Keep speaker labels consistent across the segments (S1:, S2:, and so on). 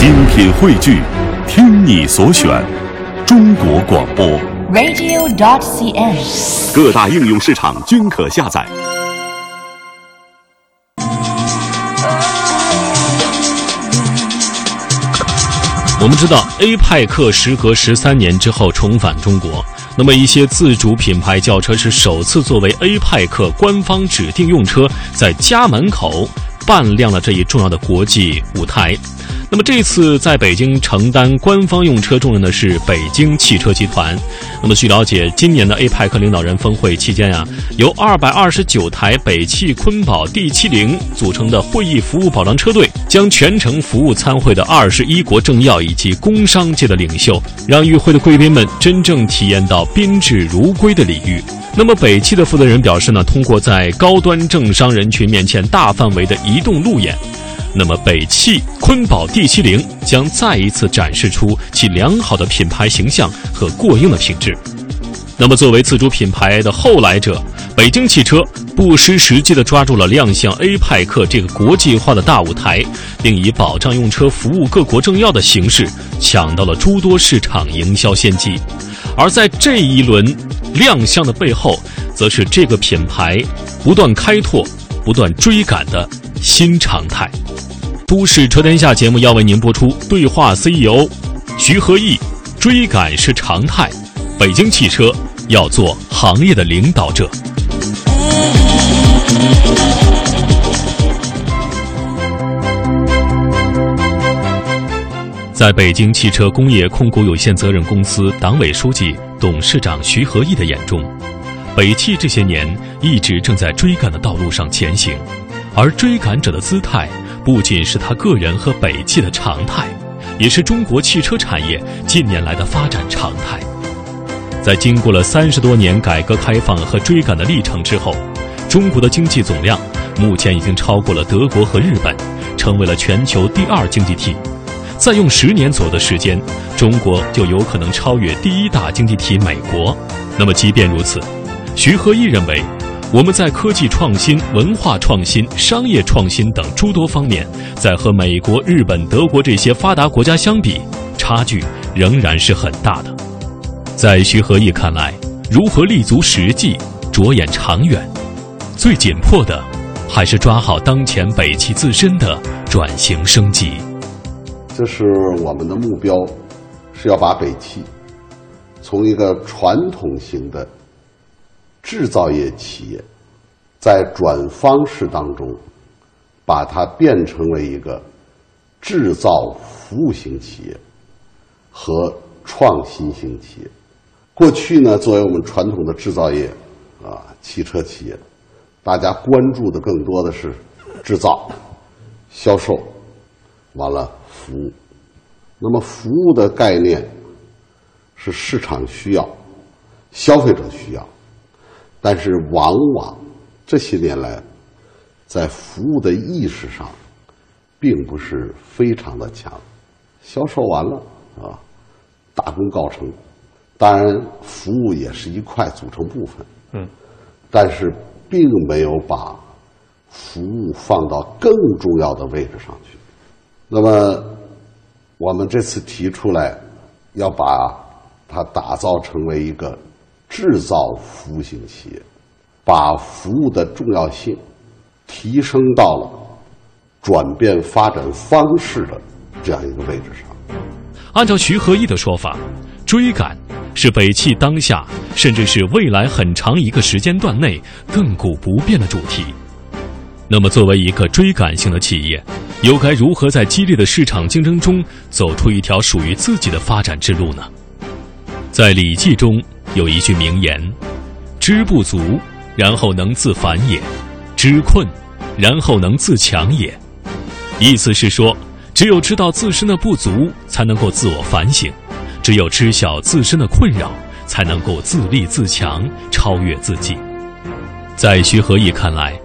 S1: 精品汇聚，听你所选，中国广播。
S2: radio.dot.cn，。
S1: 各大应用市场均可下载。
S3: 我们知道，A 派克时隔十三年之后重返中国，那么一些自主品牌轿车是首次作为 A 派克官方指定用车，在家门口扮亮了这一重要的国际舞台。那么这次在北京承担官方用车重任的是北京汽车集团。那么据了解，今年的 A 派克领导人峰会期间啊、由二百二十九台北汽坤宝 D70 组成的会议服务保障车队，将全程服务参会的二十一国政要以及工商界的领袖，让与会的贵宾们真正体验到宾至如归的礼遇。那么北汽的负责人表示呢，通过在高端政商人群面前大范围的移动路演。那么，北汽坤宝 D70 将再一次展示出其良好的品牌形象和过硬的品质。那么，作为自主品牌的后来者，北京汽车不失时机地抓住了亮相 A 派克这个国际化的大舞台，并以保障用车服务各国政要的形式，抢到了诸多市场营销先机。而在这一轮亮相的背后，则是这个品牌不断开拓、不断追赶的新常态。都市车天下节目要为您播出对话 CEO 徐和义，追赶是常态，北京汽车要做行业的领导者。在北京汽车工业控股有限责任公司党委书记、董事长徐和义的眼中，北汽这些年一直正在追赶的道路上前行，而追赶者的姿态不仅是他个人和北汽的常态，也是中国汽车产业近年来的发展常态。在经过了三十多年改革开放和追赶的历程之后，中国的经济总量目前已经超过了德国和日本，成为了全球第二经济体。再用十年左右的时间，中国就有可能超越第一大经济体美国。那么，即便如此，徐和义认为，我们在科技创新、文化创新、商业创新等诸多方面，在和美国、日本、德国这些发达国家相比，差距仍然是很大的。在徐和义看来，如何立足实际、着眼长远，最紧迫的还是抓好当前北汽自身的转型升级。
S4: 这是我们的目标，是要把北汽从一个传统型的制造业企业，在转方式当中，把它变成为一个制造服务型企业和创新型企业。过去呢，作为我们传统的制造业啊，汽车企业，大家关注的更多的是制造、销售，完了服务。那么服务的概念是市场需要、消费者需要，但是往往这些年来，在服务的意识上，并不是非常的强。销售完了啊，大功告成。当然，服务也是一块组成部分，
S3: 嗯，
S4: 但是并没有把服务放到更重要的位置上去。那么，我们这次提出来，要把它打造成为一个制造服务型企业，把服务的重要性提升到了转变发展方式的这样一个位置上。
S3: 按照徐和义的说法，追赶是北汽当下甚至是未来很长一个时间段内亘古不变的主题。那么，作为一个追赶型的企业，又该如何在激烈的市场竞争中走出一条属于自己的发展之路呢？在《礼记》中有一句名言：“知不足，然后能自反也；知困，然后能自强也。”意思是说，只有知道自身的不足，才能够自我反省；只有知晓自身的困扰，才能够自立自强，超越自己。在徐和义看来，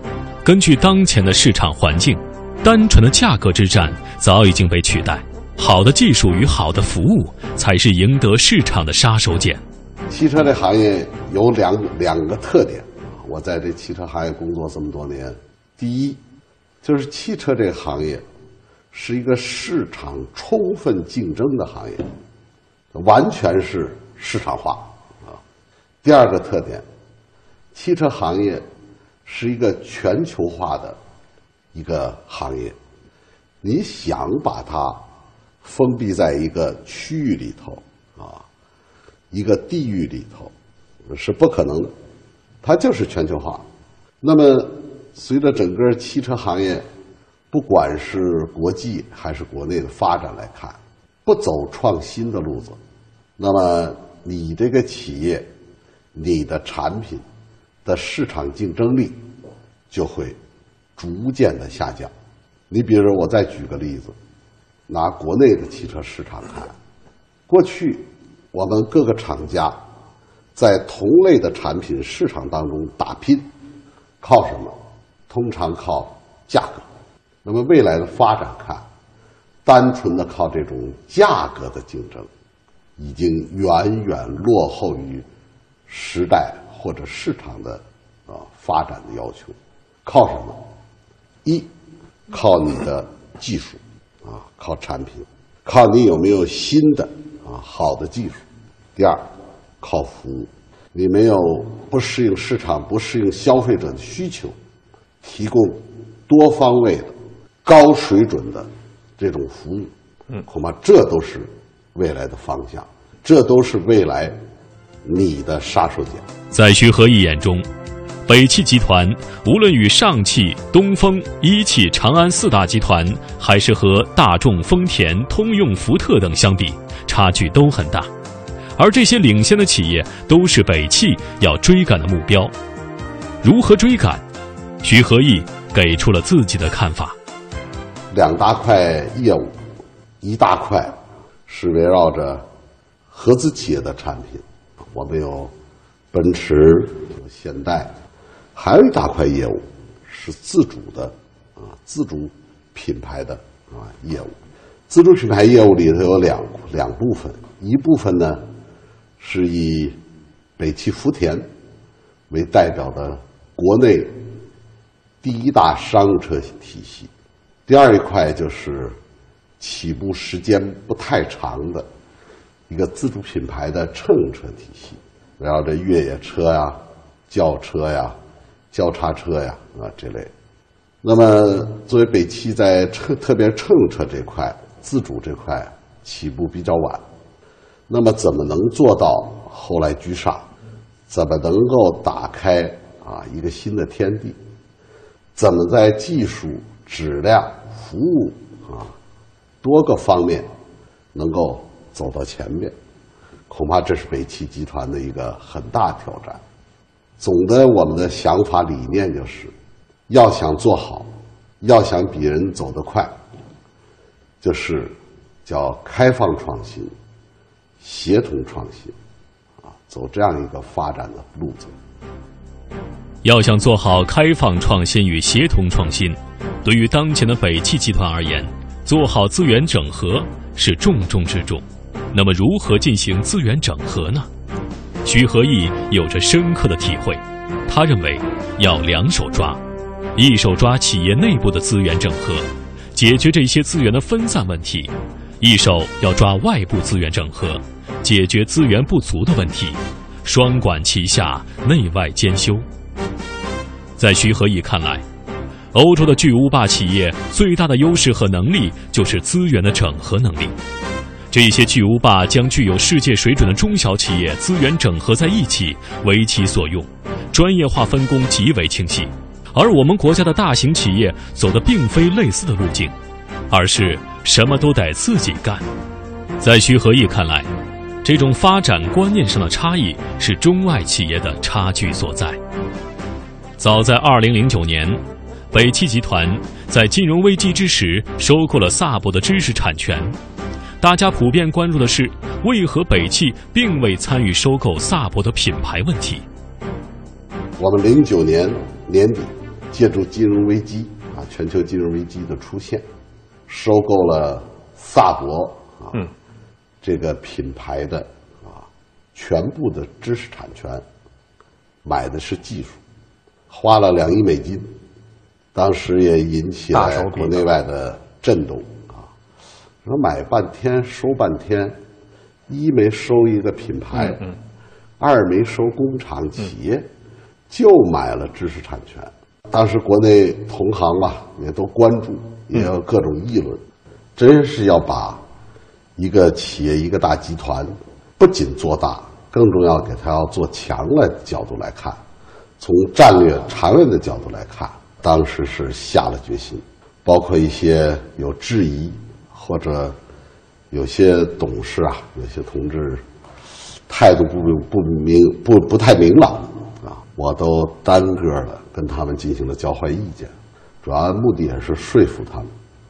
S3: 根据当前的市场环境，单纯的价格之战早已经被取代。好的技术与好的服务才是赢得市场的杀手锏。
S4: 汽车这行业有两两个特点啊，我在这汽车行业工作这么多年，第一，就是汽车这个行业是一个市场充分竞争的行业，完全是市场化啊。第二个特点，汽车行业是一个全球化的一个行业，你想把它封闭在一个区域里头啊，一个地域里头是不可能的，它就是全球化。那么，随着整个汽车行业，不管是国际还是国内的发展来看，不走创新的路子，那么你这个企业，你的产品的市场竞争力就会逐渐的下降。你比如说，我再举个例子，拿国内的汽车市场看，过去我们各个厂家在同类的产品市场当中打拼。靠什么？通常靠价格。那么未来的发展看，单纯的靠这种价格的竞争，已经远远落后于时代或者市场的啊发展的要求。靠什么？一，靠你的技术啊，靠产品，靠你有没有新的啊好的技术。第二，靠服务。你没有不适应市场、不适应消费者的需求，提供多方位的、高水准的这种服务，嗯，恐怕这都是未来的方向，这都是未来你的杀手锏。
S3: 在徐和义眼中，北汽集团无论与上汽、东风、一汽、长安四大集团，还是和大众、丰田、通用、福特等相比，差距都很大。而这些领先的企业都是北汽要追赶的目标，如何追赶？徐和义给出了自己的看法：
S4: 两大块业务，一大块是围绕着合资企业的产品，我们有奔驰、有现代，还有一大块业务是自主的啊，自主品牌的啊业务。自主品牌业务里头有两两部分，一部分呢。是以北汽福田为代表的国内第一大商用车体系，第二一块就是起步时间不太长的一个自主品牌的乘用车体系，围绕着越野车呀、轿车呀、交叉车呀啊这类。那么，作为北汽在乘特别乘用车这块自主这块起步比较晚。那么怎么能做到后来居上？怎么能够打开啊一个新的天地？怎么在技术、质量、服务啊多个方面能够走到前面？恐怕这是北汽集团的一个很大挑战。总的，我们的想法理念就是：要想做好，要想比人走得快，就是叫开放创新。协同创新，啊，走这样一个发展的路子。
S3: 要想做好开放创新与协同创新，对于当前的北汽集团而言，做好资源整合是重中之重。那么，如何进行资源整合呢？徐和义有着深刻的体会。他认为，要两手抓，一手抓企业内部的资源整合，解决这些资源的分散问题；一手要抓外部资源整合。解决资源不足的问题，双管齐下，内外兼修。在徐和义看来，欧洲的巨无霸企业最大的优势和能力就是资源的整合能力。这些巨无霸将具有世界水准的中小企业资源整合在一起，为其所用，专业化分工极为清晰。而我们国家的大型企业走的并非类似的路径，而是什么都得自己干。在徐和义看来。这种发展观念上的差异是中外企业的差距所在。早在二零零九年，北汽集团在金融危机之时收购了萨博的知识产权。大家普遍关注的是，为何北汽并未参与收购萨博的品牌问题？
S4: 我们零九年年底，借助金融危机啊，全球金融危机的出现，收购了萨博啊。这个品牌的啊，全部的知识产权，买的是技术，花了两亿美金，当时也引起了国内外的震动啊。说买半天收半天，一没收一个品牌，二没收工厂企业，就买了知识产权。当时国内同行吧也都关注，也有各种议论，真是要把一个企业一个大集团不仅做大，更重要给它要做强的角度来看，从战略长远的角度来看，当时是下了决心，包括一些有质疑或者有些董事啊，有些同志态度不不明不不太明朗啊，我都单个的跟他们进行了交换意见，主要目的也是说服他们，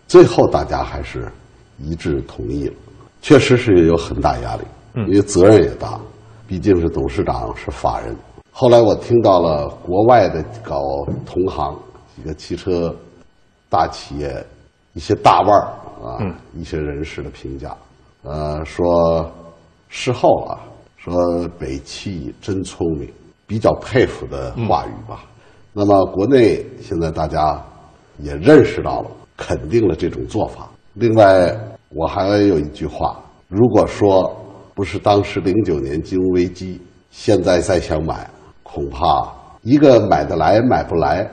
S4: 最后大家还是一致同意了。确实是有很大压力，因为责任也大，毕竟是董事长是法人。后来我听到了国外的搞同行几个汽车大企业一些大腕儿啊，一些人士的评价，呃，说事后啊，说北汽真聪明，比较佩服的话语吧。那么国内现在大家也认识到了，肯定了这种做法。另外，我还有一句话：如果说不是当时零九年金融危机，现在再想买，恐怕一个买得来买不来，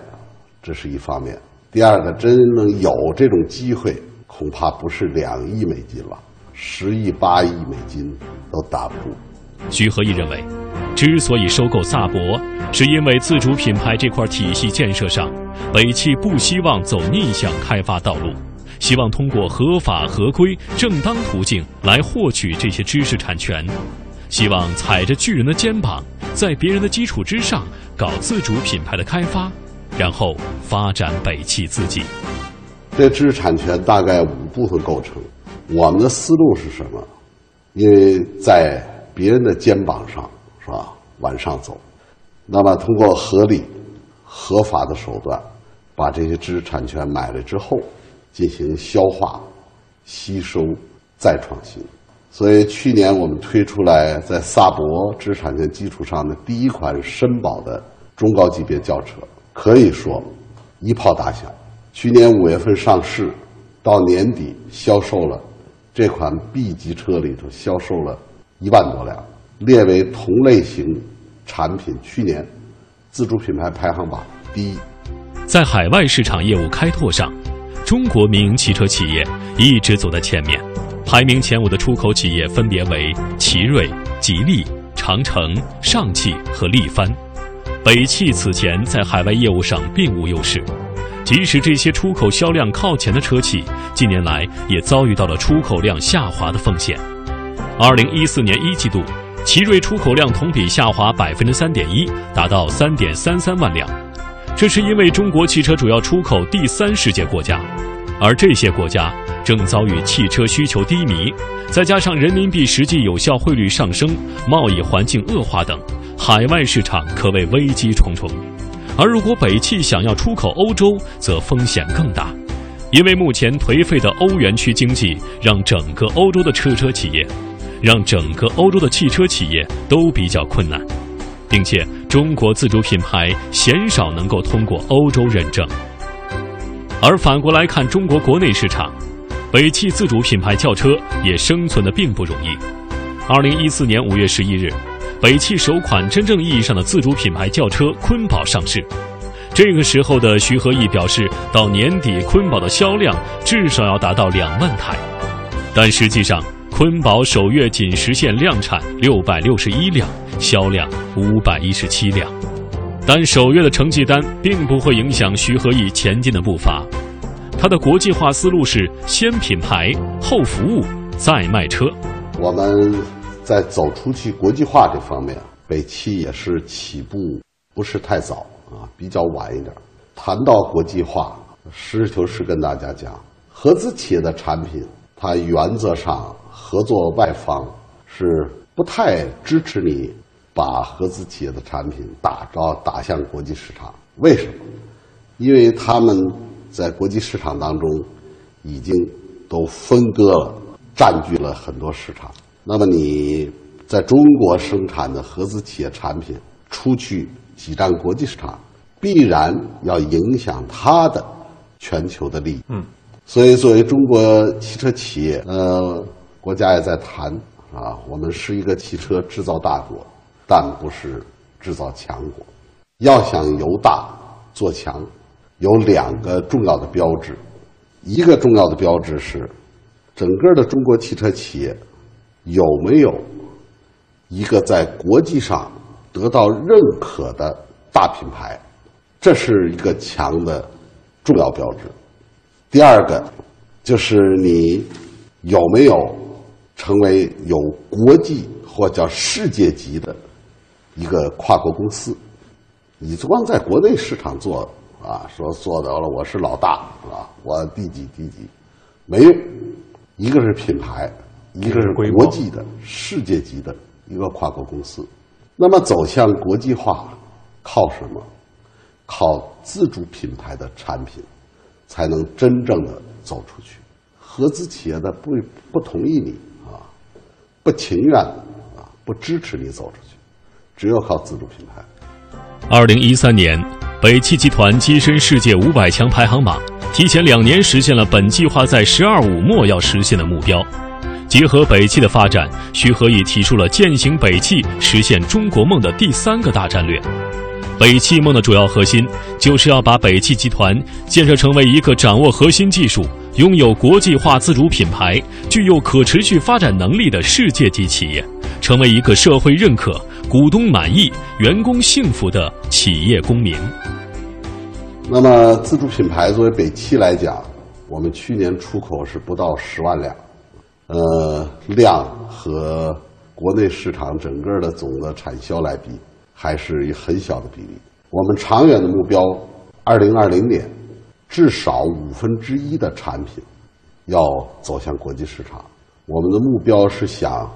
S4: 这是一方面；第二个，真能有这种机会，恐怕不是两亿美金了，十亿、八亿美金都打不住。
S3: 徐和义认为，之所以收购萨博，是因为自主品牌这块体系建设上，北汽不希望走逆向开发道路，希望通过合法合规、正当途径来获取这些知识产权，希望踩着巨人的肩膀，在别人的基础之上搞自主品牌的开发，然后发展北汽自己。
S4: 这知识产权大概五部分构成，我们的思路是什么？因为在别人的肩膀上，是吧？往上走，那么通过合理、合法的手段，把这些知识产权买了之后，进行消化、吸收、再创新。所以去年我们推出来在萨博知识产权基础上的第一款绅宝的中高级别轿车，可以说一炮打响。去年五月份上市，到年底销售了这款 B 级车里头销售了一万多辆，列为同类型产品去年自主品牌排行榜第一。
S3: 在海外市场业务开拓上，中国民营汽车企业一直走在前面，排名前五的出口企业分别为奇瑞、吉利、长城、上汽和力帆。北汽此前在海外业务上并无优势，即使这些出口销量靠前的车企，近年来也遭遇到了出口量下滑的风险。二零一四年一季度，奇瑞出口量同比下滑百分之三点一，达到三点三三万辆。这是因为中国汽车主要出口第三世界国家，而这些国家正遭遇汽车需求低迷，再加上人民币实际有效汇率上升、贸易环境恶化等，海外市场可谓危机重重。而如果北汽想要出口欧洲，则风险更大，因为目前颓废的欧元区经济让整个欧洲的车车企业，让整个欧洲的汽车企业都比较困难。并且，中国自主品牌鲜少能够通过欧洲认证。而反过来看，中国国内市场，北汽自主品牌轿车也生存的并不容易。二零一四年五月十一日，北汽首款真正意义上的自主品牌轿车坤宝上市。这个时候的徐和义表示，到年底坤宝的销量至少要达到两万台，但实际上，坤宝首月仅实现量产六百六十一辆。销量五百一十七辆，但首月的成绩单并不会影响徐和义前进的步伐。他的国际化思路是先品牌后服务再卖车。
S4: 我们在走出去国际化这方面，北汽也是起步不是太早啊，比较晚一点。谈到国际化，实事求是跟大家讲，合资企业的产品，它原则上合作外方是不太支持你。把合资企业的产品打着打向国际市场，为什么？因为他们在国际市场当中已经都分割了，占据了很多市场。那么你在中国生产的合资企业产品出去挤占国际市场，必然要影响它的全球的利益。嗯，所以，作为中国汽车企业，呃，国家也在谈啊，我们是一个汽车制造大国，但不是制造强国。要想由大做强，有两个重要的标志，一个重要的标志是，整个的中国汽车企业有没有一个在国际上得到认可的大品牌，这是一个强的重要标志。第二个，就是你有没有成为有国际或叫世界级的一个跨国公司？你光在国内市场做啊，说做到了我是老大啊，我第几第几，没用。一个是品牌，一个是国际的世界级的一个跨国公司。那么走向国际化，靠什么？靠自主品牌的产品。才能真正的走出去。合资企业的不不同意你，不情愿啊，不支持你走出去，只有靠自主品牌。
S3: 二零一三年，北汽集团跻身世界五百强排行榜，提前两年实现了本计划在“十二五”末要实现的目标。结合北汽的发展，徐和义提出了践行北汽、实现中国梦的第三个大战略。北汽梦的主要核心就是要把北汽集团建设成为一个掌握核心技术、拥有国际化自主品牌、具有可持续发展能力的世界级企业，成为一个社会认可、股东满意、员工幸福的企业公民。
S4: 那么，自主品牌作为北汽来讲，我们去年出口是不到十万辆，呃，量和国内市场整个的总的产销来比。还是一很小的比例。我们长远的目标，二零二零年，至少五分之一的产品要走向国际市场。我们的目标是想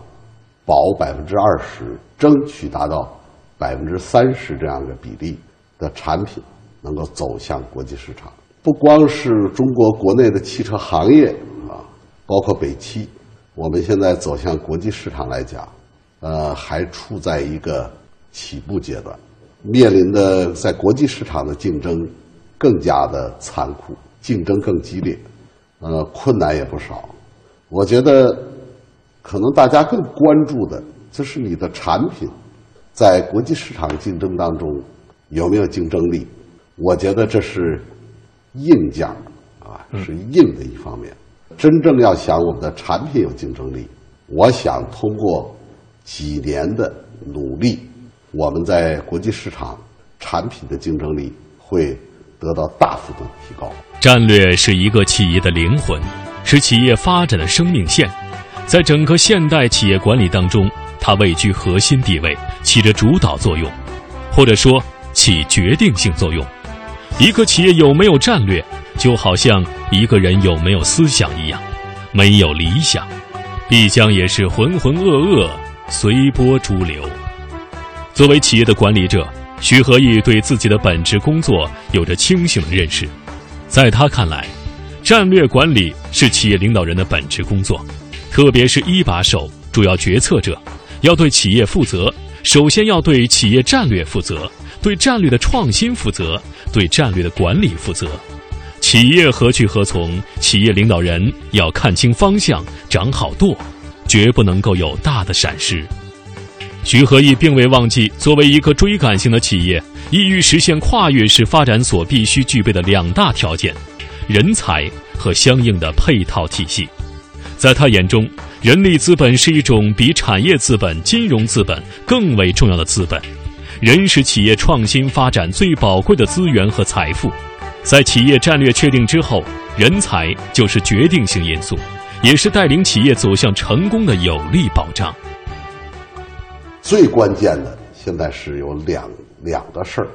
S4: 保百分之二十，争取达到百分之三十这样的比例的产品能够走向国际市场。不光是中国国内的汽车行业啊，包括北汽，我们现在走向国际市场来讲，呃，还处在一个。起步阶段，面临的在国际市场的竞争更加的残酷，竞争更激烈，呃，困难也不少。我觉得，可能大家更关注的就是你的产品在国际市场竞争当中有没有竞争力。我觉得这是硬件啊，是硬的一方面。真正要想我们的产品有竞争力，我想通过几年的努力。我们在国际市场产品的竞争力会得到大幅度提高。
S3: 战略是一个企业的灵魂，是企业发展的生命线，在整个现代企业管理当中，它位居核心地位，起着主导作用，或者说起决定性作用。一个企业有没有战略，就好像一个人有没有思想一样，没有理想，必将也是浑浑噩噩，随波逐流。作为企业的管理者，徐和义对自己的本职工作有着清醒的认识。在他看来，战略管理是企业领导人的本职工作，特别是一把手、主要决策者，要对企业负责。首先要对企业战略负责，对战略的创新负责，对战略的管理负责。企业何去何从，企业领导人要看清方向，掌好舵，绝不能够有大的闪失。徐和义并未忘记，作为一个追赶型的企业，意欲实现跨越式发展所必须具备的两大条件：人才和相应的配套体系。在他眼中，人力资本是一种比产业资本、金融资本更为重要的资本。人是企业创新发展最宝贵的资源和财富。在企业战略确定之后，人才就是决定性因素，也是带领企业走向成功的有力保障。
S4: 最关键的现在是有两两个事儿，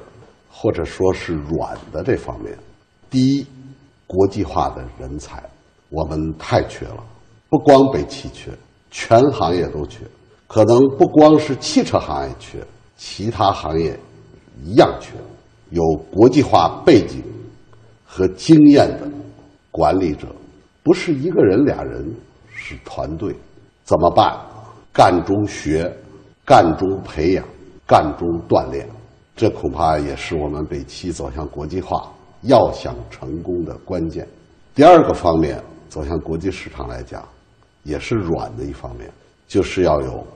S4: 或者说是软的这方面。第一，国际化的人才，我们太缺了，不光北汽缺，全行业都缺。可能不光是汽车行业缺，其他行业一样缺。有国际化背景和经验的管理者，不是一个人俩人，是团队。怎么办？干中学。干中培养，干中锻炼，这恐怕也是我们北汽走向国际化要想成功的关键。第二个方面，走向国际市场来讲，也是软的一方面，就是要有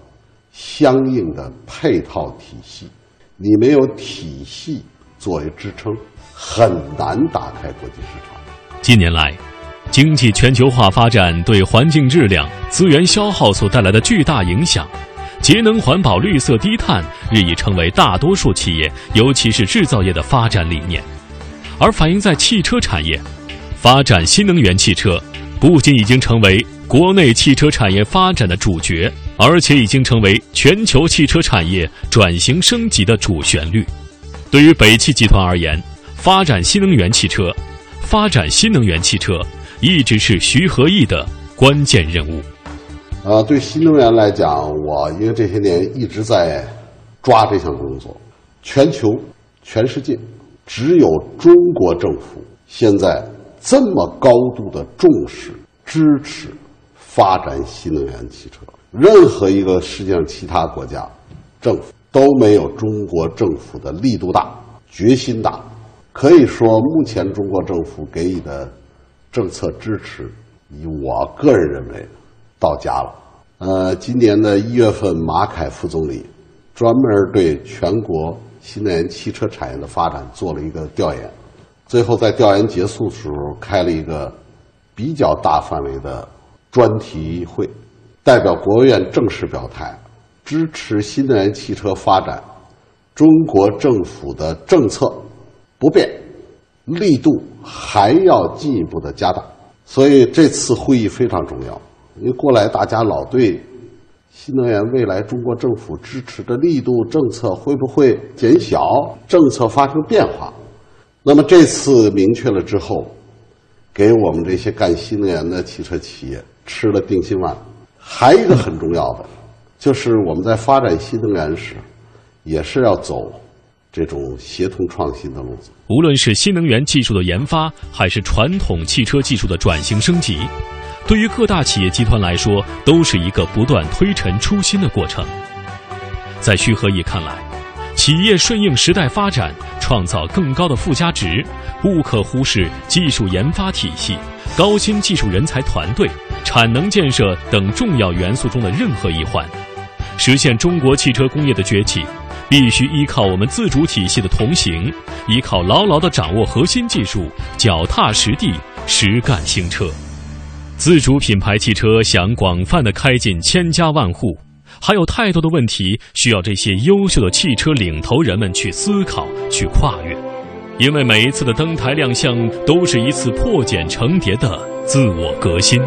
S4: 相应的配套体系。你没有体系作为支撑，很难打开国际市场。
S3: 近年来，经济全球化发展对环境质量、资源消耗所带来的巨大影响，节能环保、绿色低碳日益成为大多数企业，尤其是制造业的发展理念。而反映在汽车产业，发展新能源汽车不仅已经成为国内汽车产业发展的主角，而且已经成为全球汽车产业转型升级的主旋律。对于北汽集团而言，发展新能源汽车，发展新能源汽车一直是徐和义的关键任务。
S4: 呃，对新能源来讲，我因为这些年一直在抓这项工作，全球、全世界。只有中国政府现在这么高度的重视、支持发展新能源汽车，任何一个世界上其他国家政府都没有中国政府的力度大、决心大。可以说，目前中国政府给予的政策支持，以我个人认为到家了。呃，今年的一月份，马凯副总理专门对全国。新能源汽车产业的发展做了一个调研，最后在调研结束的时候开了一个比较大范围的专题会，代表国务院正式表态，支持新能源汽车发展。中国政府的政策不变，力度还要进一步的加大。所以这次会议非常重要，因为过来大家老对。新能源未来，中国政府支持的力度、政策会不会减小？政策发生变化？那么这次明确了之后，给我们这些干新能源的汽车企业吃了定心丸。还有一个很重要的，就是我们在发展新能源时，也是要走这种协同创新的路子。
S3: 无论是新能源技术的研发，还是传统汽车技术的转型升级。对于各大企业集团来说，都是一个不断推陈出新的过程。在徐和义看来，企业顺应时代发展，创造更高的附加值，不可忽视技术研发体系、高新技术人才团队、产能建设等重要元素中的任何一环。实现中国汽车工业的崛起，必须依靠我们自主体系的同行，依靠牢牢地掌握核心技术，脚踏实地，实干兴车。自主品牌汽车想广泛的开进千家万户，还有太多的问题需要这些优秀的汽车领头人们去思考、去跨越。因为每一次的登台亮相都是一次破茧成蝶的自我革新。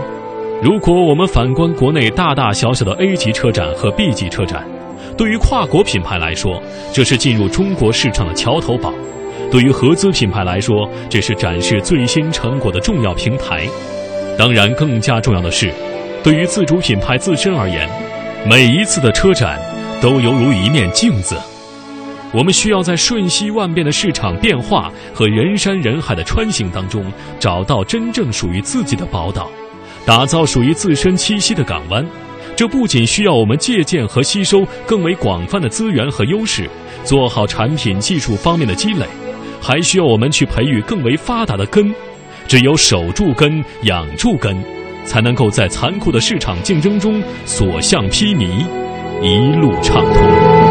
S3: 如果我们反观国内大大小小的 A 级车展和 B 级车展，对于跨国品牌来说，这是进入中国市场的桥头堡；对于合资品牌来说，这是展示最新成果的重要平台。当然，更加重要的是，对于自主品牌自身而言，每一次的车展都犹如一面镜子。我们需要在瞬息万变的市场变化和人山人海的穿行当中，找到真正属于自己的宝岛，打造属于自身栖息的港湾。这不仅需要我们借鉴和吸收更为广泛的资源和优势，做好产品技术方面的积累，还需要我们去培育更为发达的根。只有守住根、养住根，才能够在残酷的市场竞争中所向披靡，一路畅通。